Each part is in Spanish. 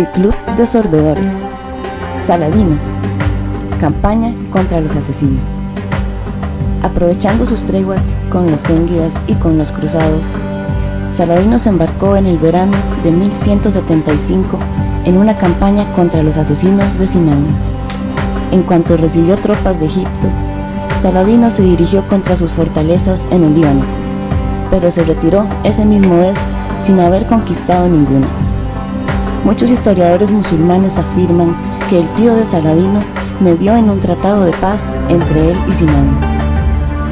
El Club de Sorbedores. Saladino. Campaña contra los asesinos. Aprovechando sus treguas con los Zéngidas y con los cruzados, Saladino se embarcó en el verano de 1175 en una campaña contra los asesinos de Sinán. En cuanto recibió tropas de Egipto, Saladino se dirigió contra sus fortalezas en el Líbano, pero se retiró ese mismo mes sin haber conquistado ninguna. Muchos historiadores musulmanes afirman que el tío de Saladino medió en un tratado de paz entre él y Sinán.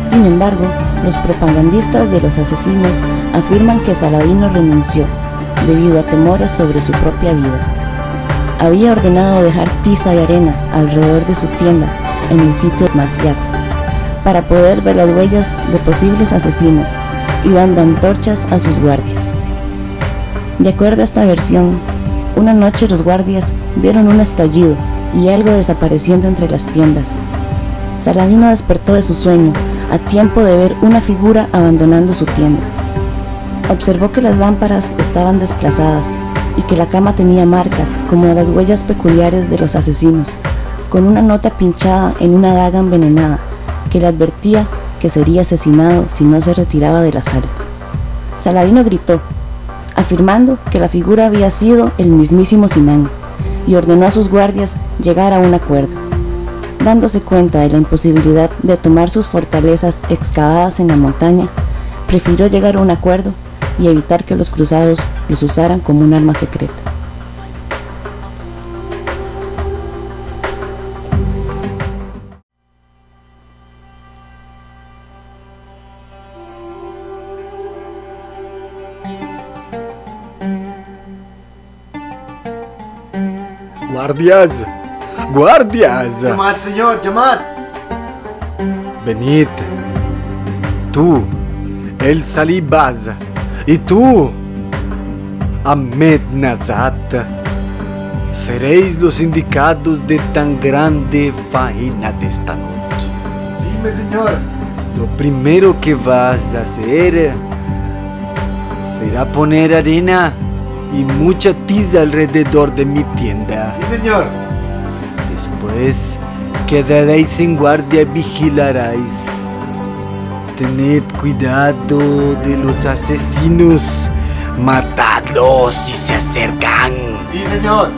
Sin embargo, los propagandistas de los asesinos afirman que Saladino renunció debido a temores sobre su propia vida. Había ordenado dejar tiza y arena alrededor de su tienda en el sitio Masyaf para poder ver las huellas de posibles asesinos y dando antorchas a sus guardias. De acuerdo a esta versión, una noche los guardias vieron un estallido y algo desapareciendo entre las tiendas. Saladino despertó de su sueño a tiempo de ver una figura abandonando su tienda. Observó que las lámparas estaban desplazadas y que la cama tenía marcas como las huellas peculiares de los asesinos, con una nota pinchada en una daga envenenada que le advertía que sería asesinado si no se retiraba del asalto. Saladino gritó, afirmando que la figura había sido el mismísimo Sinán, y ordenó a sus guardias llegar a un acuerdo. Dándose cuenta de la imposibilidad de tomar sus fortalezas excavadas en la montaña, prefirió llegar a un acuerdo y evitar que los cruzados los usaran como un arma secreta. Guardias, guardias, Llamad, señor, llamad. venid. Tú, el Salibaz, y tú, Ahmed Nazat, seréis los indicados de tan grande faena de esta noche. Sí, mi señor. Lo primero que vas a hacer será poner arena y mucha tiza alrededor de mi tienda. Sí, señor. Después quedaréis en guardia y vigilaréis. Tened cuidado de los asesinos. Matadlos si se acercan. Sí, señor.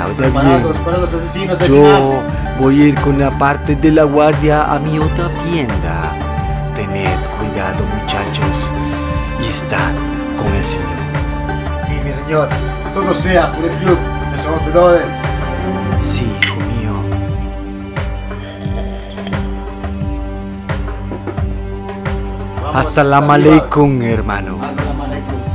Ahora Preparados bien, para los asesinos de yo voy a ir con la parte de la guardia a mi otra tienda. Tened cuidado muchachos y estad con el Señor. Señor. Todo sea por el club de sorbedores. Sí, hijo mío. Vamos, Salibas. alaikum, hermano. Assalamu alaikum.